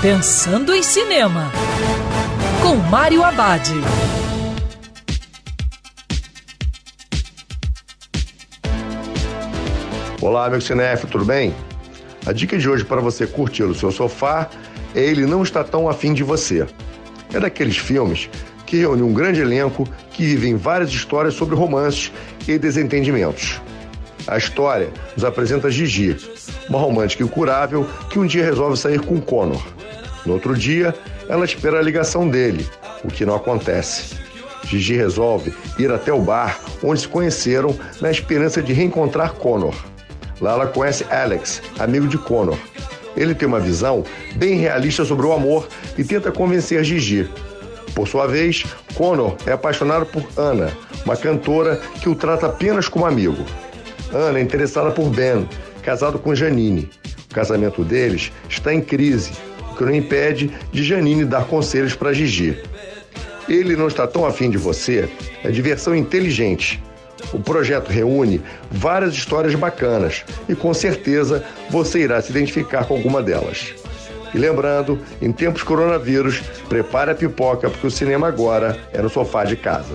Pensando em Cinema, com Mário Abad. Olá, amigo cinéfilo, tudo bem? A dica de hoje para você curtir o seu sofá é Ele Não Está Tão Afim de Você. É daqueles filmes que reúne um grande elenco que vivem várias histórias sobre romances e desentendimentos. A história nos apresenta Gigi, uma romântica incurável que um dia resolve sair com Connor. No outro dia, ela espera a ligação dele, o que não acontece. Gigi resolve ir até o bar onde se conheceram na esperança de reencontrar Connor. Lá ela conhece Alex, amigo de Connor. Ele tem uma visão bem realista sobre o amor e tenta convencer Gigi. Por sua vez, Connor é apaixonado por Ana, uma cantora que o trata apenas como amigo. Ana é interessada por Ben, casado com Janine. O casamento deles está em crise, o que não impede de Janine dar conselhos para Gigi. Ele não está tão afim de você é diversão inteligente. O projeto reúne várias histórias bacanas e com certeza você irá se identificar com alguma delas. E lembrando, em tempos coronavírus, prepare a pipoca porque o cinema agora é no sofá de casa.